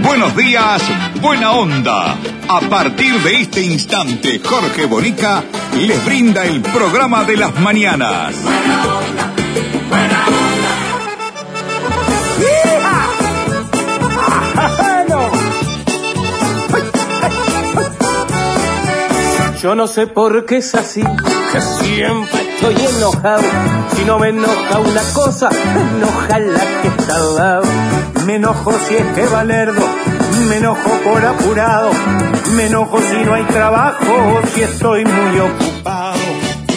Buenos días, Buena Onda. A partir de este instante, Jorge Bonica les brinda el programa de las mañanas. Yo no sé por qué es así, que siempre estoy enojado. Si no me enoja una cosa, enoja la que está al lado. Me enojo si es que Valerdo, me enojo por apurado. Me enojo si no hay trabajo, si estoy muy ocupado.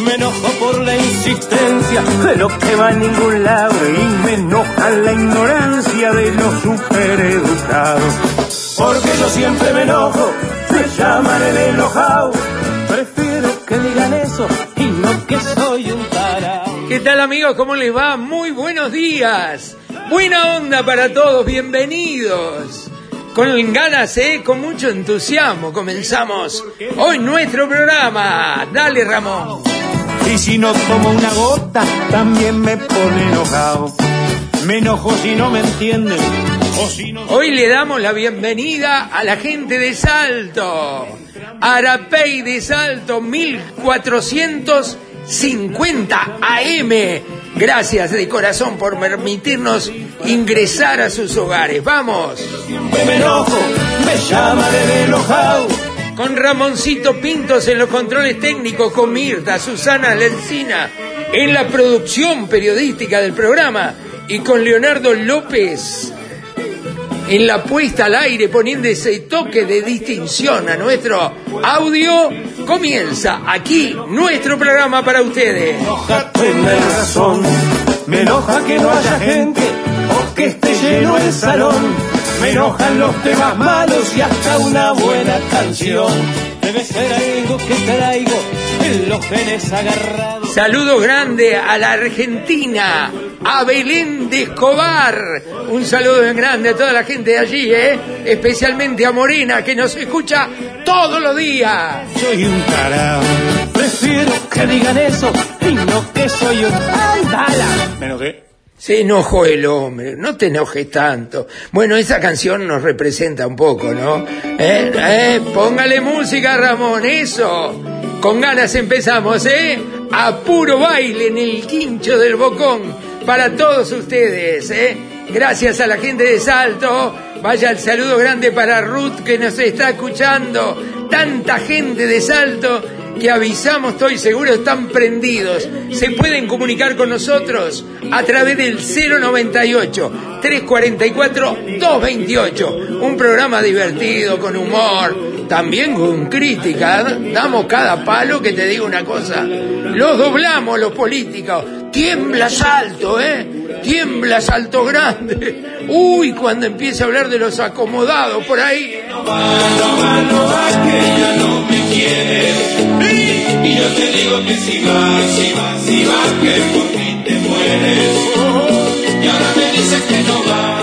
Me enojo por la insistencia de lo que va a ningún lado. Y me enoja la ignorancia de los supereducados. Porque yo siempre me enojo, me llaman el enojado. Prefiero que digan eso y no que soy un tarao. ¿Qué tal amigos? ¿Cómo les va? Muy buenos días. Buena onda para todos, bienvenidos. Con ganas, ¿eh? Con mucho entusiasmo comenzamos hoy nuestro programa. Dale Ramón. Y si no tomo una gota, también me pone enojado. Me enojo si no me entienden. O si no... Hoy le damos la bienvenida a la gente de Salto. Arapey de Salto 1450 AM. Gracias de corazón por permitirnos ingresar a sus hogares. Vamos. Siempre me enojo, me llaman el enojado. Con Ramoncito Pintos en los controles técnicos, con Mirta, Susana Lencina en la producción periodística del programa y con Leonardo López en la puesta al aire poniendo ese toque de distinción a nuestro audio, comienza aquí nuestro programa para ustedes. enoja tener razón. Me enoja que no haya gente o que esté lleno el salón. Me enojan los temas malos y hasta una buena canción. Debe ser algo que traigo en los genes agarrados. Saludo grande a la Argentina, a Belén de Escobar. Un saludo bien grande a toda la gente de allí, ¿eh? especialmente a Morena, que nos escucha todos los días. Soy un tarao. Prefiero que digan eso y no que soy un andala. Me enojé. Se enojó el hombre, no te enojes tanto. Bueno, esa canción nos representa un poco, ¿no? ¿Eh? ¿Eh? Póngale música, Ramón, eso. Con ganas empezamos, ¿eh? A puro baile en el quincho del bocón para todos ustedes, ¿eh? Gracias a la gente de Salto. Vaya el saludo grande para Ruth que nos está escuchando. Tanta gente de Salto que avisamos, estoy seguro, están prendidos. Se pueden comunicar con nosotros a través del 098 344 228. Un programa divertido, con humor, también con crítica. Damos cada palo que te digo una cosa. Los doblamos los políticos. Tiembla salto, ¿eh? Tiembla salto grande. Uy, cuando empieza a hablar de los acomodados por ahí. Y yo te digo que si vas, si vas, si vas, que por mí te mueres. Y ahora me dices que no va,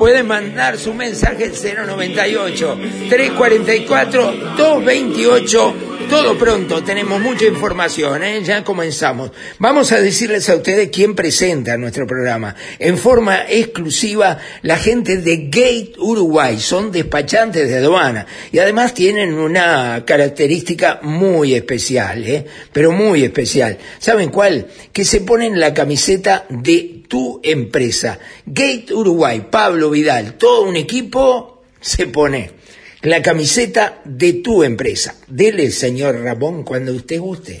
Pueden mandar su mensaje al 098 344 228. Todo pronto, tenemos mucha información, ¿eh? ya comenzamos. Vamos a decirles a ustedes quién presenta nuestro programa. En forma exclusiva, la gente de Gate Uruguay, son despachantes de aduana y además tienen una característica muy especial, ¿eh? pero muy especial. ¿Saben cuál? Que se ponen la camiseta de tu empresa. Gate Uruguay, Pablo Vidal, todo un equipo se pone la camiseta de tu empresa. Dele, señor Ramón, cuando usted guste.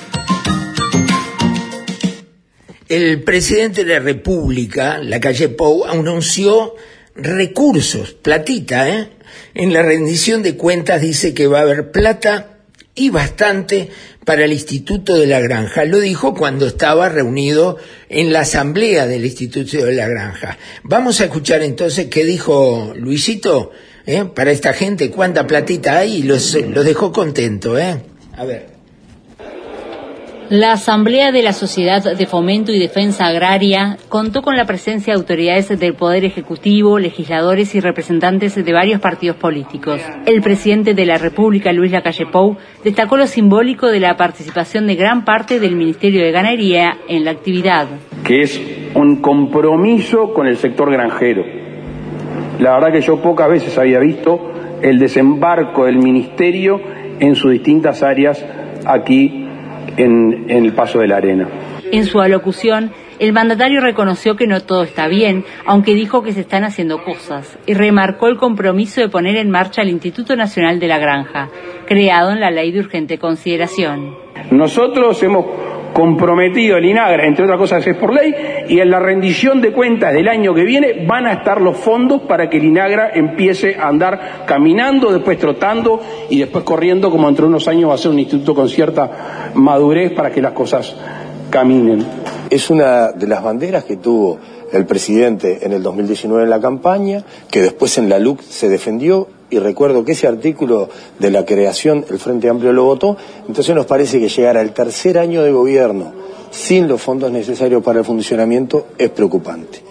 El presidente de la República, la calle Pou, anunció recursos, platita, ¿eh? En la rendición de cuentas dice que va a haber plata y bastante para el Instituto de la Granja. Lo dijo cuando estaba reunido en la asamblea del Instituto de la Granja. Vamos a escuchar entonces qué dijo Luisito ¿eh? para esta gente, cuánta platita hay y los, los dejó contento. ¿eh? A ver. La Asamblea de la Sociedad de Fomento y Defensa Agraria contó con la presencia de autoridades del Poder Ejecutivo, legisladores y representantes de varios partidos políticos. El presidente de la República, Luis Lacalle Pou, destacó lo simbólico de la participación de gran parte del Ministerio de Ganadería en la actividad. Que es un compromiso con el sector granjero. La verdad que yo pocas veces había visto el desembarco del Ministerio en sus distintas áreas aquí en, el paso de la arena. En su alocución, el mandatario reconoció que no todo está bien, aunque dijo que se están haciendo cosas, y remarcó el compromiso de poner en marcha el Instituto Nacional de la Granja, creado en la Ley de Urgente Consideración. Nosotros hemos comprometido el INAGRA, entre otras cosas es por ley, y en la rendición de cuentas del año que viene van a estar los fondos para que el INAGRA empiece a andar caminando, después trotando y después corriendo, como entre unos años va a ser un instituto con cierta madurez para que las cosas caminen. Es una de las banderas que tuvo el presidente en el 2019 en la campaña, que después en la LUC se defendió y recuerdo que ese artículo de la creación el Frente Amplio lo votó, entonces nos parece que llegar al tercer año de gobierno sin los fondos necesarios para el funcionamiento es preocupante.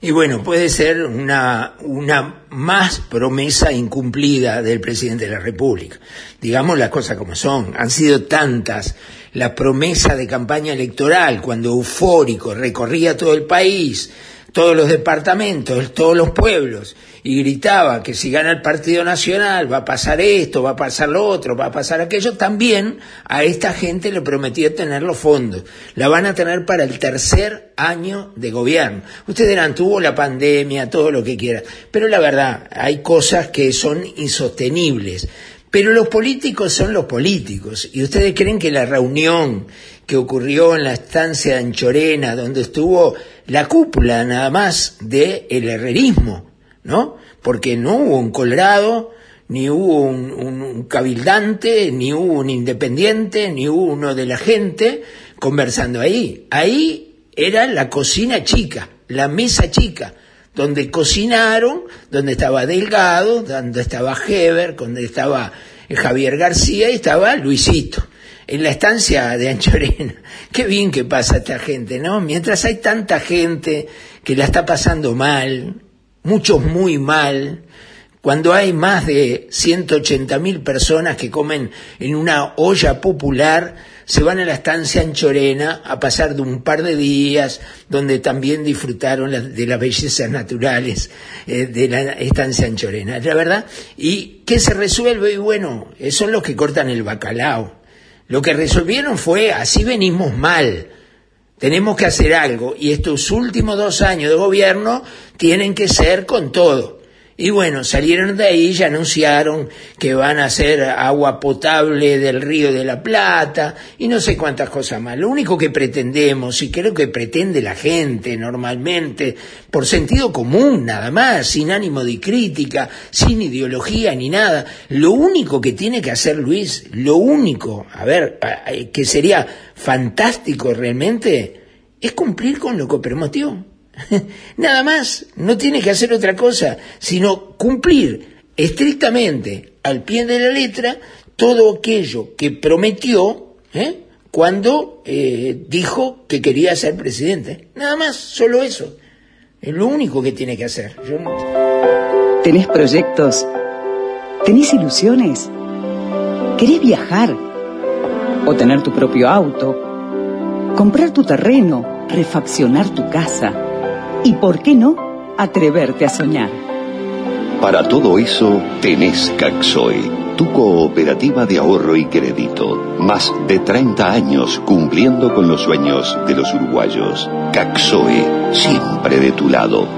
Y bueno, puede ser una, una más promesa incumplida del presidente de la República. Digamos las cosas como son. Han sido tantas la promesa de campaña electoral cuando eufórico recorría todo el país, todos los departamentos, todos los pueblos, y gritaba que si gana el Partido Nacional va a pasar esto, va a pasar lo otro, va a pasar aquello, también a esta gente le prometía tener los fondos. La van a tener para el tercer año de gobierno. Ustedes dirán, tuvo la pandemia, todo lo que quiera, pero la verdad, hay cosas que son insostenibles. Pero los políticos son los políticos. ¿Y ustedes creen que la reunión que ocurrió en la estancia de Anchorena, donde estuvo la cúpula nada más del el herrerismo, ¿no? Porque no hubo un colorado, ni hubo un, cabildante, ni hubo un independiente, ni hubo uno de la gente conversando ahí. Ahí era la cocina chica, la mesa chica, donde cocinaron, donde estaba Delgado, donde estaba Heber, donde estaba Javier García y estaba Luisito en la estancia de Anchorena. Qué bien que pasa esta gente, ¿no? Mientras hay tanta gente que la está pasando mal, muchos muy mal, cuando hay más de 180 mil personas que comen en una olla popular, se van a la estancia Anchorena a pasar de un par de días donde también disfrutaron de las bellezas naturales eh, de la estancia Anchorena, la verdad. ¿Y qué se resuelve? Y bueno, son los que cortan el bacalao. Lo que resolvieron fue, así venimos mal, tenemos que hacer algo y estos últimos dos años de gobierno tienen que ser con todo. Y bueno, salieron de ahí y anunciaron que van a hacer agua potable del río de la Plata y no sé cuántas cosas más. Lo único que pretendemos, y creo que pretende la gente normalmente, por sentido común nada más, sin ánimo de crítica, sin ideología ni nada, lo único que tiene que hacer Luis, lo único, a ver, que sería fantástico realmente, es cumplir con lo que prometió. Nada más, no tiene que hacer otra cosa, sino cumplir estrictamente al pie de la letra todo aquello que prometió ¿eh? cuando eh, dijo que quería ser presidente. Nada más, solo eso. Es lo único que tiene que hacer. ¿Tenés proyectos? ¿Tenés ilusiones? ¿Querés viajar? ¿O tener tu propio auto? ¿Comprar tu terreno? ¿Refaccionar tu casa? Y por qué no, atreverte a soñar. Para todo eso tenés Caxoe, tu cooperativa de ahorro y crédito. Más de 30 años cumpliendo con los sueños de los uruguayos. Caxoe, siempre de tu lado.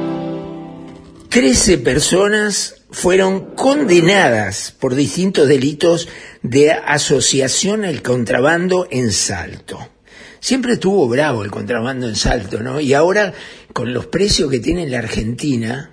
Trece personas fueron condenadas por distintos delitos de asociación al contrabando en Salto. Siempre estuvo bravo el contrabando en Salto, ¿no? Y ahora, con los precios que tiene la Argentina,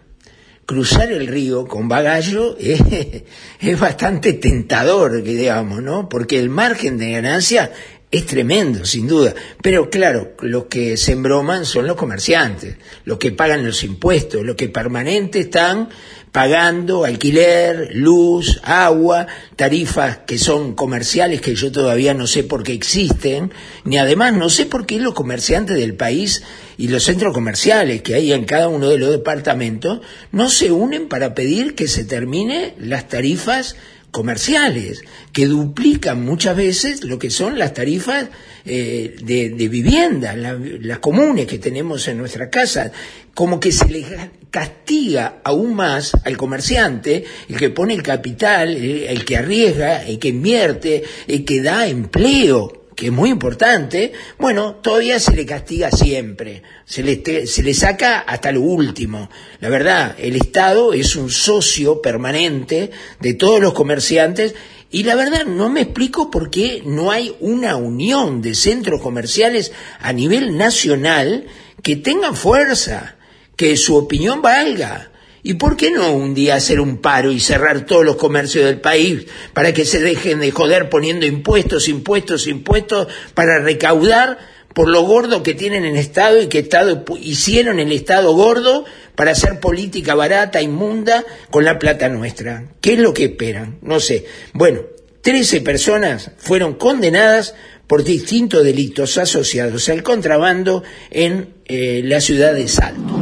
cruzar el río con bagallo es, es bastante tentador, digamos, ¿no? Porque el margen de ganancia es tremendo, sin duda. Pero claro, los que se embroman son los comerciantes, los que pagan los impuestos, los que permanente están pagando alquiler, luz, agua, tarifas que son comerciales que yo todavía no sé por qué existen, ni además no sé por qué los comerciantes del país y los centros comerciales que hay en cada uno de los departamentos no se unen para pedir que se termine las tarifas comerciales, que duplican muchas veces lo que son las tarifas eh, de, vivienda, las comunes que tenemos en nuestra casa, como que se le castiga aún más al comerciante, el que pone el capital, el que arriesga, el que invierte, el que da empleo que es muy importante, bueno, todavía se le castiga siempre, se le, se le saca hasta lo último. La verdad, el Estado es un socio permanente de todos los comerciantes y la verdad no me explico por qué no hay una unión de centros comerciales a nivel nacional que tengan fuerza, que su opinión valga. ¿Y por qué no un día hacer un paro y cerrar todos los comercios del país para que se dejen de joder poniendo impuestos, impuestos, impuestos para recaudar por lo gordo que tienen en Estado y que Estado hicieron el Estado gordo para hacer política barata, inmunda, con la plata nuestra? ¿Qué es lo que esperan? No sé. Bueno, 13 personas fueron condenadas por distintos delitos asociados al contrabando en eh, la ciudad de Salto.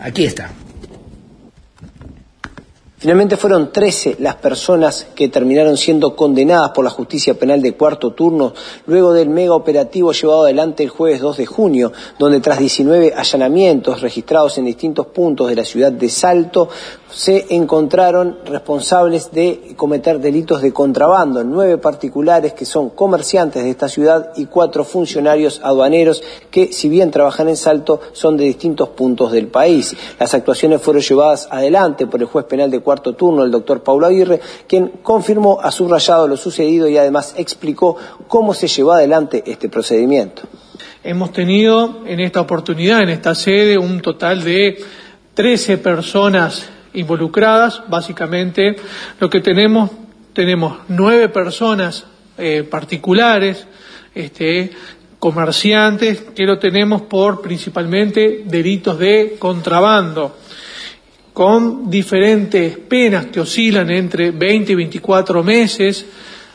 Aquí está. Finalmente fueron 13 las personas que terminaron siendo condenadas por la justicia penal de cuarto turno luego del mega operativo llevado adelante el jueves 2 de junio, donde tras 19 allanamientos registrados en distintos puntos de la ciudad de Salto, se encontraron responsables de cometer delitos de contrabando, nueve particulares que son comerciantes de esta ciudad y cuatro funcionarios aduaneros que, si bien trabajan en Salto, son de distintos puntos del país. Las actuaciones fueron llevadas adelante por el juez penal de cuarto turno, el doctor Paulo Aguirre, quien confirmó a subrayado lo sucedido y además explicó cómo se llevó adelante este procedimiento. Hemos tenido en esta oportunidad, en esta sede, un total de 13 personas involucradas. Básicamente lo que tenemos, tenemos nueve personas eh, particulares, este, comerciantes, que lo tenemos por principalmente delitos de contrabando, con diferentes penas que oscilan entre 20 y 24 meses,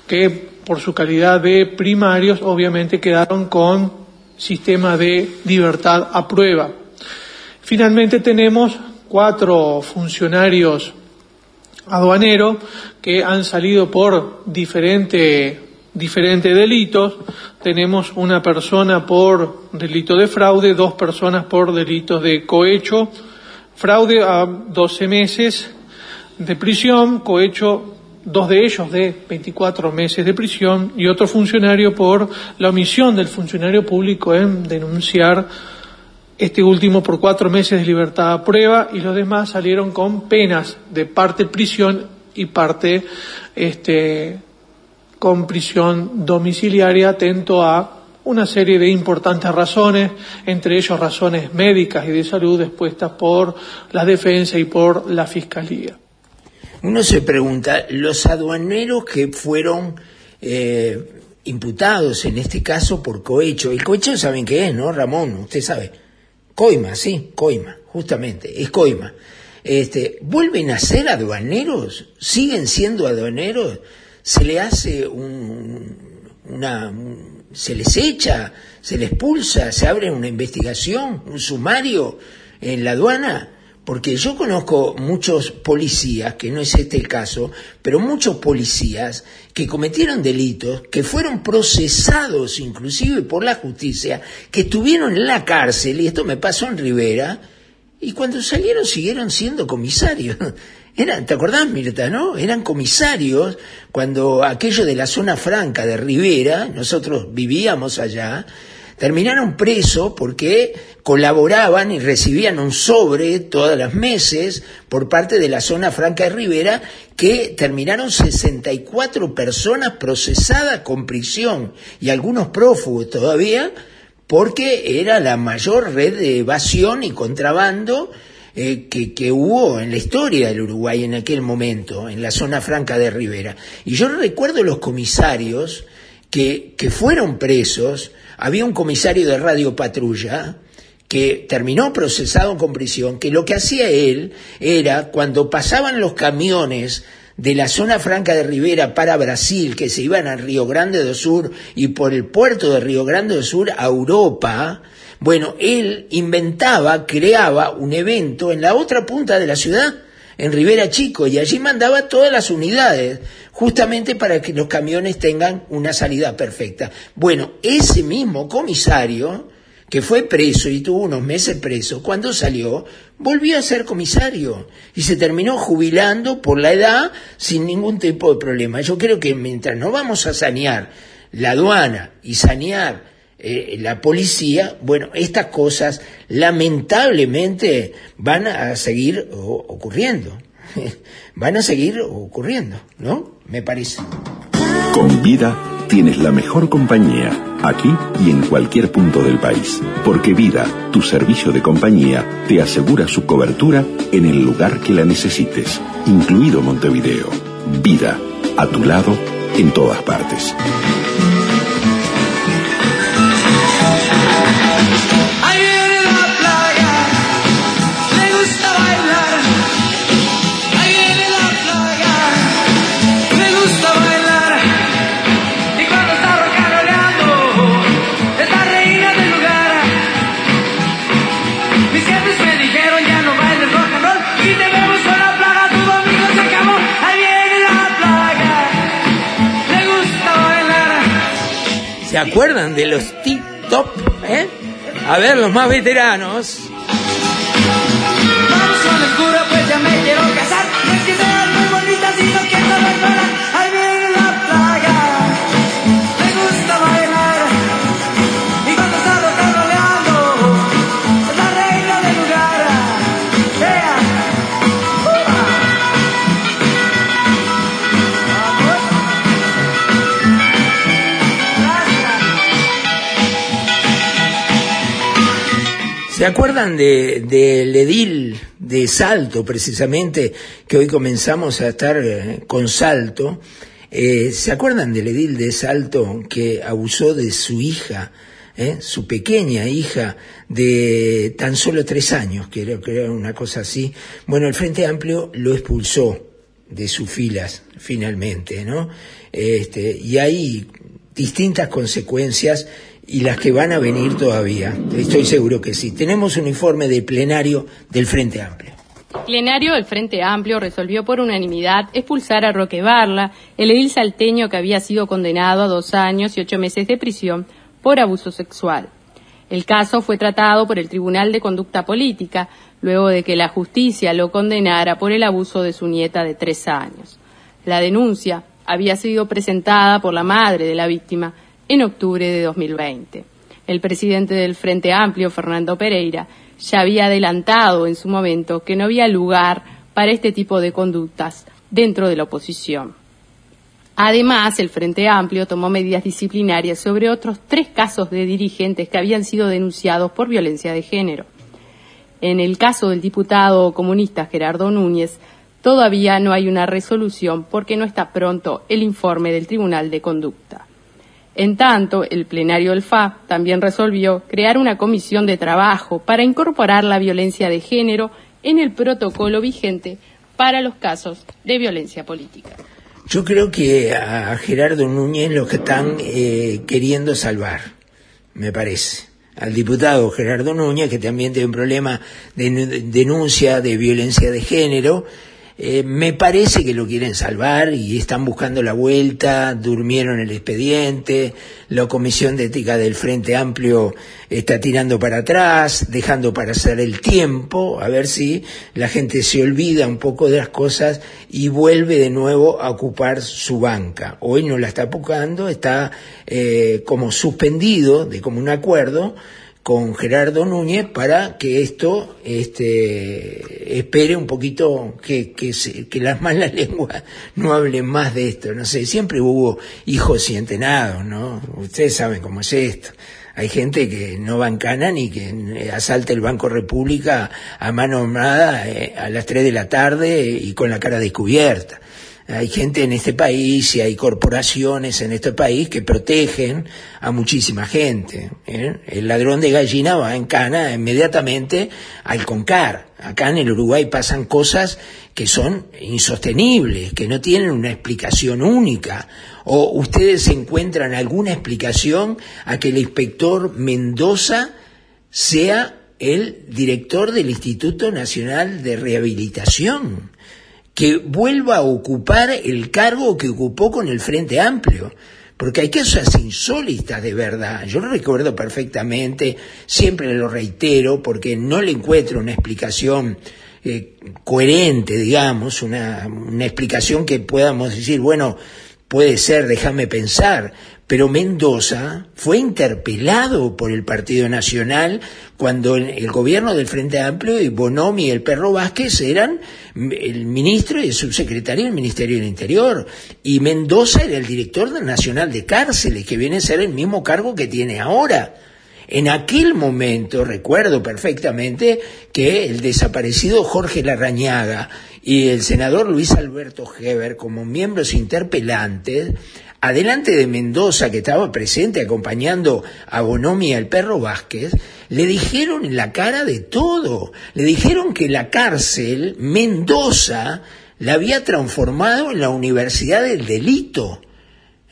que por su calidad de primarios obviamente quedaron con sistema de libertad a prueba. Finalmente tenemos cuatro funcionarios aduaneros que han salido por diferentes delitos. Tenemos una persona por delito de fraude, dos personas por delitos de cohecho. Fraude a 12 meses de prisión, cohecho dos de ellos de 24 meses de prisión y otro funcionario por la omisión del funcionario público en denunciar este último por cuatro meses de libertad a prueba y los demás salieron con penas de parte prisión y parte este, con prisión domiciliaria atento a una serie de importantes razones, entre ellos razones médicas y de salud expuestas por la defensa y por la fiscalía. Uno se pregunta, los aduaneros que fueron eh, imputados en este caso por cohecho, el cohecho saben qué es, ¿no, Ramón? Usted sabe Coima, sí, Coima, justamente, es Coima. Este, ¿Vuelven a ser aduaneros? ¿Siguen siendo aduaneros? ¿Se le hace un, una, se les echa, se les expulsa, se abre una investigación, un sumario en la aduana? Porque yo conozco muchos policías, que no es este el caso, pero muchos policías que cometieron delitos, que fueron procesados inclusive por la justicia, que estuvieron en la cárcel, y esto me pasó en Rivera, y cuando salieron siguieron siendo comisarios. Eran, ¿Te acordás, Mirta, no? Eran comisarios cuando aquello de la zona franca de Rivera, nosotros vivíamos allá, terminaron presos porque colaboraban y recibían un sobre todas las meses por parte de la zona franca de Rivera que terminaron 64 personas procesadas con prisión y algunos prófugos todavía porque era la mayor red de evasión y contrabando eh, que, que, hubo en la historia del Uruguay en aquel momento, en la zona franca de Rivera. Y yo recuerdo los comisarios que, que fueron presos, había un comisario de Radio Patrulla, que terminó procesado con prisión, que lo que hacía él era, cuando pasaban los camiones de la zona franca de Rivera para Brasil, que se iban a Río Grande do Sur y por el puerto de Río Grande do Sur a Europa, bueno, él inventaba, creaba un evento en la otra punta de la ciudad, en Rivera Chico, y allí mandaba todas las unidades, justamente para que los camiones tengan una salida perfecta. Bueno, ese mismo comisario, que fue preso y tuvo unos meses preso, cuando salió, volvió a ser comisario y se terminó jubilando por la edad sin ningún tipo de problema. Yo creo que mientras no vamos a sanear la aduana y sanear eh, la policía, bueno, estas cosas lamentablemente van a seguir ocurriendo. van a seguir ocurriendo, ¿no? Me parece. Con vida tienes la mejor compañía, aquí y en cualquier punto del país. Porque Vida, tu servicio de compañía, te asegura su cobertura en el lugar que la necesites, incluido Montevideo. Vida, a tu lado, en todas partes. Acuerdan de los tip-top? Eh? A ver, los más veteranos. Vamos con el cura, pues ya me quiero casar. No es que sean muy bonitas, sino que no ¿Se acuerdan del de, edil de Salto, precisamente, que hoy comenzamos a estar eh, con Salto? Eh, ¿Se acuerdan del edil de Salto que abusó de su hija, eh, su pequeña hija, de tan solo tres años, que era una cosa así? Bueno, el Frente Amplio lo expulsó de sus filas, finalmente, ¿no? Este, y hay distintas consecuencias y las que van a venir todavía. Estoy seguro que sí. Tenemos un informe del plenario del Frente Amplio. El plenario del Frente Amplio resolvió por unanimidad expulsar a Roque Barla, el edil salteño que había sido condenado a dos años y ocho meses de prisión por abuso sexual. El caso fue tratado por el Tribunal de Conducta Política, luego de que la justicia lo condenara por el abuso de su nieta de tres años. La denuncia había sido presentada por la madre de la víctima, en octubre de 2020. El presidente del Frente Amplio, Fernando Pereira, ya había adelantado en su momento que no había lugar para este tipo de conductas dentro de la oposición. Además, el Frente Amplio tomó medidas disciplinarias sobre otros tres casos de dirigentes que habían sido denunciados por violencia de género. En el caso del diputado comunista Gerardo Núñez, todavía no hay una resolución porque no está pronto el informe del Tribunal de Conducta. En tanto, el plenario del FA también resolvió crear una comisión de trabajo para incorporar la violencia de género en el protocolo vigente para los casos de violencia política. Yo creo que a Gerardo Núñez lo que están eh, queriendo salvar, me parece. Al diputado Gerardo Núñez, que también tiene un problema de denuncia de violencia de género, eh, me parece que lo quieren salvar y están buscando la vuelta, durmieron el expediente, la Comisión de Ética del Frente Amplio está tirando para atrás, dejando para hacer el tiempo, a ver si la gente se olvida un poco de las cosas y vuelve de nuevo a ocupar su banca. Hoy no la está ocupando, está eh, como suspendido de común acuerdo, con Gerardo Núñez para que esto este, espere un poquito que, que, que las malas lenguas no hablen más de esto. No sé, siempre hubo hijos y entenados, ¿no? Ustedes saben cómo es esto. Hay gente que no va en cana ni que asalta el Banco República a mano armada eh, a las 3 de la tarde y con la cara descubierta hay gente en este país y hay corporaciones en este país que protegen a muchísima gente. ¿eh? El ladrón de gallina va en cana inmediatamente al CONCAR. Acá en el Uruguay pasan cosas que son insostenibles, que no tienen una explicación única. ¿O ustedes encuentran alguna explicación a que el inspector Mendoza sea el director del Instituto Nacional de Rehabilitación? Que vuelva a ocupar el cargo que ocupó con el Frente Amplio. Porque hay cosas insólitas de verdad. Yo lo recuerdo perfectamente, siempre lo reitero, porque no le encuentro una explicación eh, coherente, digamos, una, una explicación que podamos decir, bueno, puede ser, déjame pensar, pero Mendoza fue interpelado por el Partido Nacional cuando el gobierno del Frente Amplio y Bonomi y el Perro Vázquez eran el ministro y el subsecretario del Ministerio del Interior. Y Mendoza era el director nacional de cárceles, que viene a ser el mismo cargo que tiene ahora. En aquel momento recuerdo perfectamente que el desaparecido Jorge Larrañaga y el senador Luis Alberto Heber, como miembros interpelantes, adelante de Mendoza, que estaba presente acompañando a Bonomi y al perro Vázquez, le dijeron en la cara de todo. Le dijeron que la cárcel, Mendoza, la había transformado en la Universidad del Delito.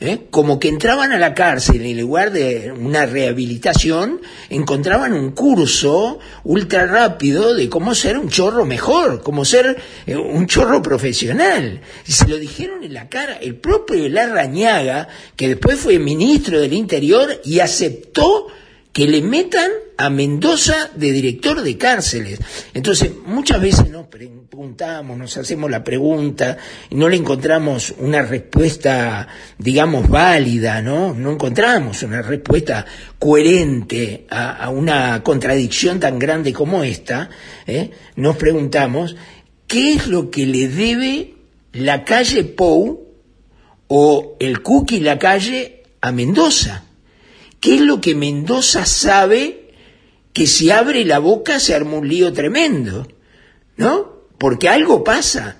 ¿Eh? como que entraban a la cárcel en lugar de una rehabilitación, encontraban un curso ultra rápido de cómo ser un chorro mejor, cómo ser eh, un chorro profesional. Y se lo dijeron en la cara el propio Larrañaga, que después fue ministro del Interior y aceptó que le metan a Mendoza de director de cárceles. Entonces, muchas veces nos preguntamos, nos hacemos la pregunta y no le encontramos una respuesta, digamos, válida, ¿no? No encontramos una respuesta coherente a, una contradicción tan grande como esta. ¿eh? Nos preguntamos, ¿qué es lo que le debe la calle Pou o el Cookie la calle a Mendoza? ¿Qué es lo que Mendoza sabe que si abre la boca se arma un lío tremendo? ¿No? Porque algo pasa.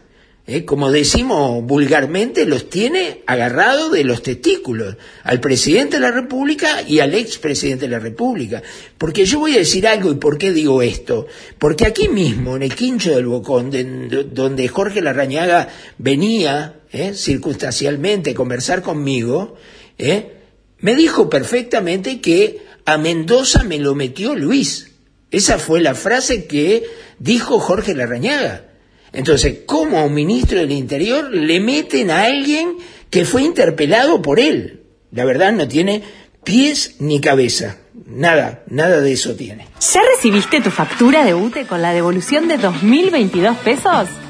¿eh? Como decimos vulgarmente, los tiene agarrados de los testículos al presidente de la República y al expresidente de la República. Porque yo voy a decir algo y por qué digo esto. Porque aquí mismo, en el quincho del Bocón, donde Jorge Larrañaga venía ¿eh? circunstancialmente a conversar conmigo, ¿eh? Me dijo perfectamente que a Mendoza me lo metió Luis. Esa fue la frase que dijo Jorge Larrañaga. Entonces, ¿cómo a un ministro del Interior le meten a alguien que fue interpelado por él? La verdad no tiene pies ni cabeza. Nada, nada de eso tiene. ¿Ya recibiste tu factura de UTE con la devolución de 2.022 pesos?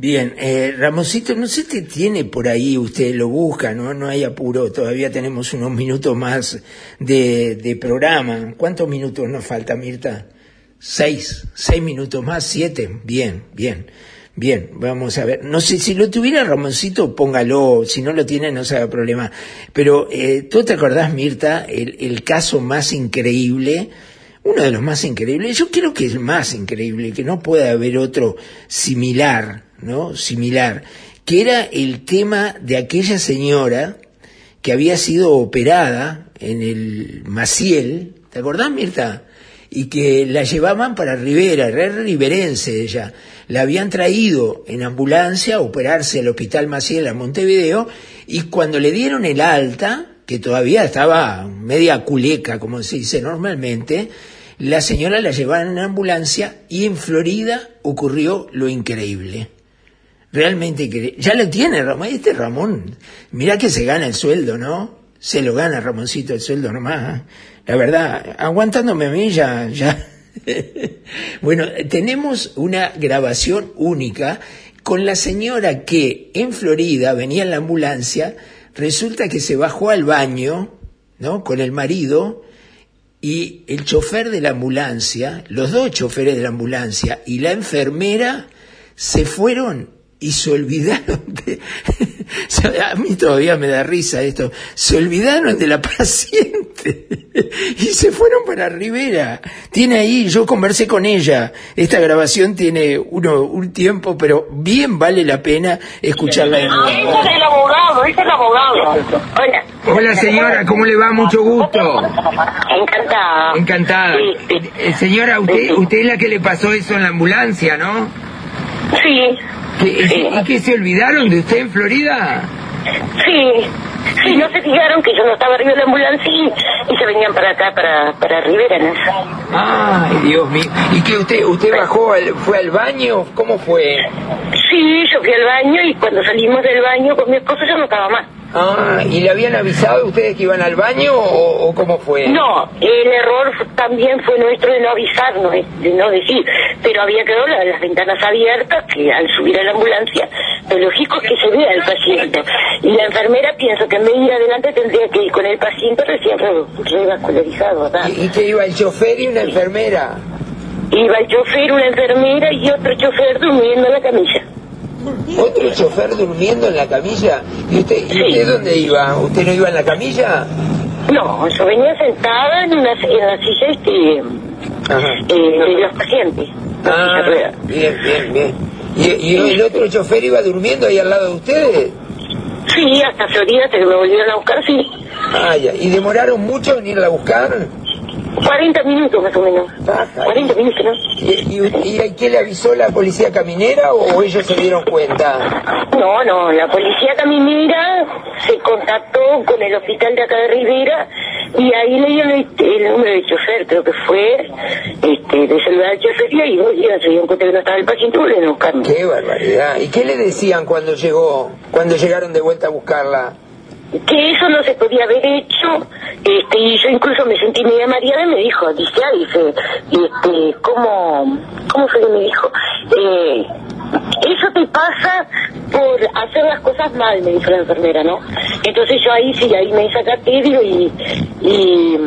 Bien, eh, Ramosito, no sé si tiene por ahí, usted lo busca, ¿no? No hay apuro, todavía tenemos unos minutos más de, de programa. ¿Cuántos minutos nos falta, Mirta? Seis, seis minutos más, siete. Bien, bien. Bien, vamos a ver. No sé, si lo tuviera Ramoncito, póngalo. Si no lo tiene, no se haga problema. Pero, eh, ¿tú te acordás, Mirta, el, el caso más increíble? Uno de los más increíbles. Yo creo que es el más increíble, que no puede haber otro similar ¿no? similar, que era el tema de aquella señora que había sido operada en el Maciel, ¿te acordás, Mirta? Y que la llevaban para Rivera, era riverense ella. La habían traído en ambulancia a operarse al Hospital Maciel a Montevideo y cuando le dieron el alta, que todavía estaba media culeca, como se dice normalmente, la señora la llevaron en ambulancia y en Florida ocurrió lo increíble. Realmente increíble. Ya lo tiene Ramón. Este Ramón, mira que se gana el sueldo, ¿no? Se lo gana Ramoncito el sueldo nomás. ¿eh? La verdad, aguantándome a mí ya, ya. bueno, tenemos una grabación única con la señora que en Florida venía en la ambulancia, resulta que se bajó al baño, ¿no? Con el marido, y el chofer de la ambulancia, los dos choferes de la ambulancia y la enfermera se fueron y se olvidaron de... a mí todavía me da risa esto. Se olvidaron de la paciente y se fueron para Rivera. Tiene ahí, yo conversé con ella. Esta grabación tiene uno, un tiempo, pero bien vale la pena escucharla de nuevo. Ese es el abogado, ese es el abogado. Hola. Hola señora, ¿cómo le va? Mucho gusto. Encantada. Encantada. Eh, señora, usted, usted es la que le pasó eso en la ambulancia, ¿no? Sí. ¿Y que se olvidaron de usted en Florida? Sí. Sí, no se fijaron que yo no estaba arriba de la ambulancia y, y se venían para acá, para, para Rivera. ¿no? Ay, Dios mío. ¿Y que usted usted bajó, al, fue al baño? ¿Cómo fue? Sí, yo fui al baño y cuando salimos del baño con mi esposo yo no estaba más. Ah, ¿y le habían avisado ustedes que iban al baño o, o cómo fue? No, el error también fue nuestro de no avisarnos, de no decir, pero había quedado la- las ventanas abiertas, que al subir a la ambulancia, lo lógico es que se vea el paciente. Y la enfermera pienso que en vez de ir adelante tendría que ir con el paciente recién re- revascularizado, ¿verdad? ¿Y, y que iba el chofer y una enfermera? Iba el chofer, una enfermera y otro chofer durmiendo en la camilla. ¿Otro chofer durmiendo en la camilla? ¿Y usted, y usted dónde iba? ¿Usted no iba en la camilla? No, yo venía sentada en, una, en la silla este, eh, de los pacientes. Ah, bien, bien, bien. ¿Y, y el otro chofer iba durmiendo ahí al lado de ustedes? Sí, hasta Florida, que me volvieron a buscar, sí. Ah, ya. ¿Y demoraron mucho en irla a buscar? 40 minutos más o menos. 40 minutos, ¿no? ¿Y, y, y a qué le avisó la policía caminera o ellos se dieron cuenta? No, no, la policía caminera se contactó con el hospital de acá de Rivera y ahí le dieron el, el número del chofer, creo que fue, este, de celular del chofer y dos días se dieron cuenta que no estaba el paciente y volvieron a buscarme. ¡Qué barbaridad! ¿Y qué le decían cuando llegó, cuando llegaron de vuelta a buscarla? Que eso no se podía haber hecho este y yo incluso me sentí media mareada y me dijo dice ah, dice este cómo cómo fue que me dijo eh, eso te pasa por hacer las cosas mal me dijo la enfermera no entonces yo ahí sí ahí me desacaté digo y y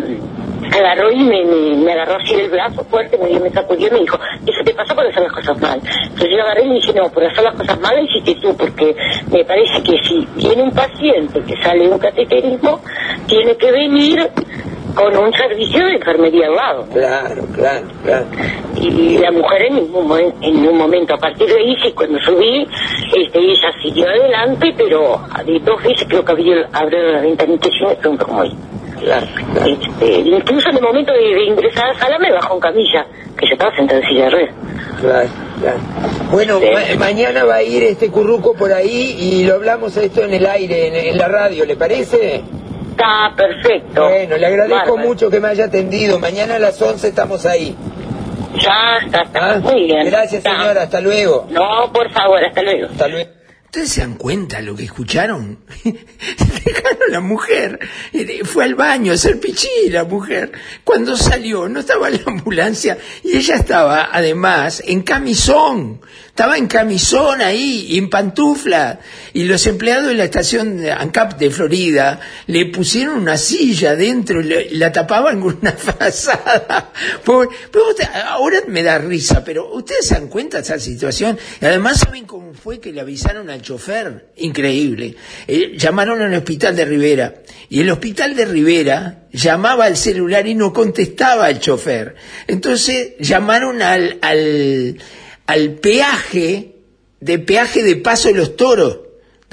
agarró y me, me, me agarró así del brazo fuerte, me, me sacudió y me dijo, eso te pasa por hacer las cosas mal. Entonces yo agarré y le dije, no, por hacer las cosas mal hiciste tú, porque me parece que si viene un paciente que sale de un cateterismo, tiene que venir con un servicio de enfermería al lado. Claro, claro, claro. Y la mujer en momen- en un momento, a partir de ahí, sí, cuando subí, este, ella siguió adelante, pero de dos veces creo que había, abrió la ventanita y yo me pregunto cómo ahí. Este, incluso en el momento de, de ingresar a la sala me bajó en camilla, que yo estaba sentada en silla de ruedas. Claro, claro. Bueno, ma- mañana va a ir este curruco por ahí y lo hablamos esto en el aire, en, en la radio, ¿le parece? Está perfecto. Bueno, le agradezco Bárbaro. mucho que me haya atendido. Mañana a las 11 estamos ahí. Ya, está, está. Muy bien. Ah, Gracias, Está. señora. Hasta luego. No, por favor, hasta luego. Hasta luego. ¿Ustedes se dan cuenta lo que escucharon? Dejaron a la mujer. eh, Fue al baño a hacer pichí la mujer. Cuando salió no estaba en la ambulancia y ella estaba además en camisón. Estaba en camisón ahí, en pantufla. Y los empleados de la estación ANCAP de Florida le pusieron una silla dentro y le- la tapaban con una frazada. Ahora me da risa, pero ustedes se dan cuenta de esa situación. Y además saben cómo fue que le avisaron al chofer. Increíble. Eh, llamaron al hospital de Rivera. Y el hospital de Rivera llamaba al celular y no contestaba al chofer. Entonces llamaron al, al, al peaje de peaje de paso de los toros.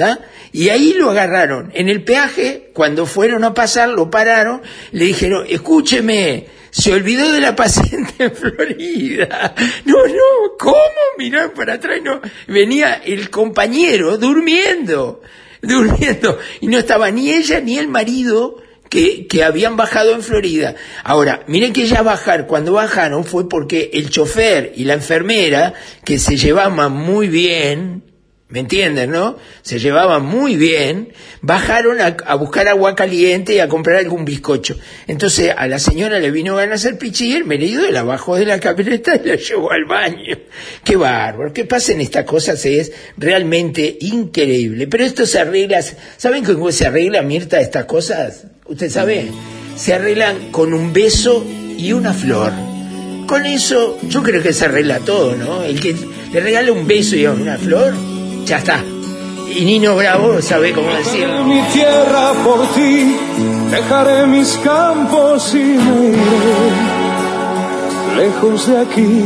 ¿tá? Y ahí lo agarraron. En el peaje, cuando fueron a pasar, lo pararon, le dijeron, escúcheme, se olvidó de la paciente en Florida. No, no, ¿cómo? Miraron para atrás, no. Venía el compañero durmiendo, durmiendo. Y no estaba ni ella ni el marido que, que habían bajado en Florida. Ahora, miren que ya bajar, cuando bajaron fue porque el chofer y la enfermera, que se llevaban muy bien, ¿Me entienden, no? Se llevaban muy bien, bajaron a, buscar agua caliente y a comprar algún bizcocho. Entonces a la señora le vino ganas el pichi y el marido la bajó de la camioneta y la llevó al baño. Qué bárbaro, que pasen estas cosas es realmente increíble. Pero esto se arregla, ¿saben cómo se arregla, Mirta, estas cosas? ¿Usted sabe? Se arreglan con un beso y una flor. Con eso yo creo que se arregla todo, ¿no? El que le regala un beso y una flor, ya está. Y Nino Bravo sabe cómo decirlo. mi tierra por ti, dejaré mis campos y me iré lejos de aquí.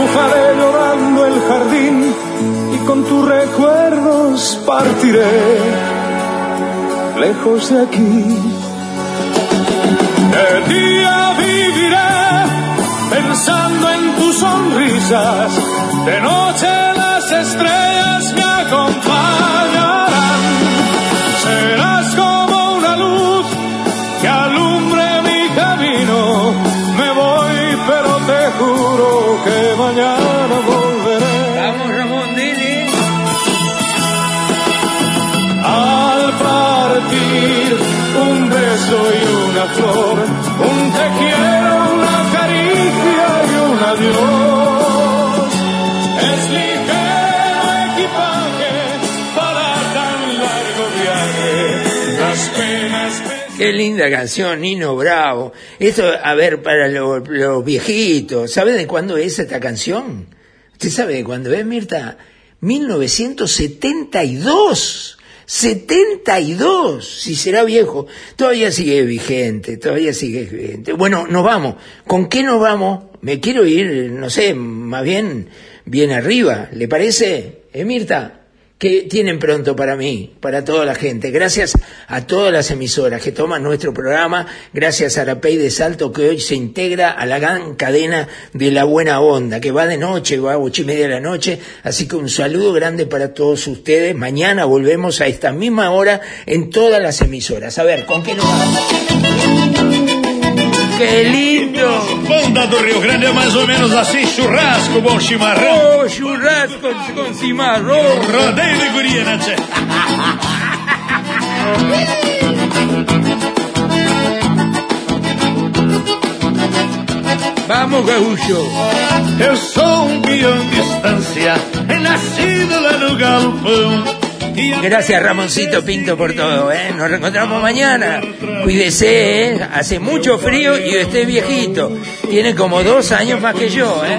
Bufaré llorando el jardín y con tus recuerdos partiré lejos de aquí. De día viviré pensando en tus sonrisas, de noche las estrellas me acompañarán. Un beso y una flor, un te quiero, una caricia y un adiós. Es ligero equipaje para tan largo viaje. Las penas Qué linda canción, Nino Bravo. Esto, a ver, para los, los viejitos, ¿sabe de cuándo es esta canción? ¿Usted sabe de cuándo es, Mirta? 1972. 72, si será viejo, todavía sigue vigente, todavía sigue vigente. Bueno, nos vamos. ¿Con qué nos vamos? Me quiero ir, no sé, más bien, bien arriba. ¿Le parece? ¿Eh, ¿Qué tienen pronto para mí, para toda la gente? Gracias a todas las emisoras que toman nuestro programa, gracias a Arapey de Salto que hoy se integra a la gran cadena de la buena onda, que va de noche, va a ocho y media de la noche, así que un saludo grande para todos ustedes. Mañana volvemos a esta misma hora en todas las emisoras. A ver, ¿con qué nos vamos? ¡Qué lindo! Banda do Rio Grande é mais ou menos assim, churrasco, bom chimarrão. Oh, churrasco com cimarrão. Rodeio de guria, né, tchê? Vamos, gaúcho. Eu sou um peão de estância, nascido lá no galpão. Gracias Ramoncito Pinto por todo, ¿eh? Nos reencontramos mañana. Cuídese, ¿eh? Hace mucho frío y usted es viejito. Tiene como dos años más que yo, ¿eh?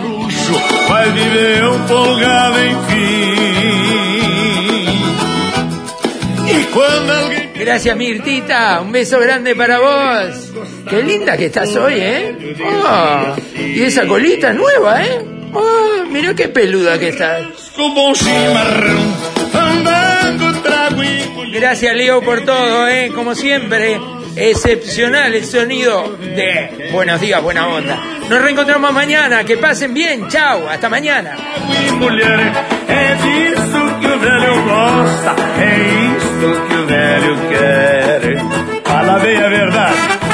Gracias Mirtita, un beso grande para vos. Qué linda que estás hoy, ¿eh? Oh, y esa colita nueva, ¿eh? Oh, mira qué peluda que estás. Gracias Leo por todo, ¿eh? Como siempre, excepcional el sonido de Buenos días, buena onda. Nos reencontramos mañana, que pasen bien, chao, hasta mañana. Fala bem a verdade.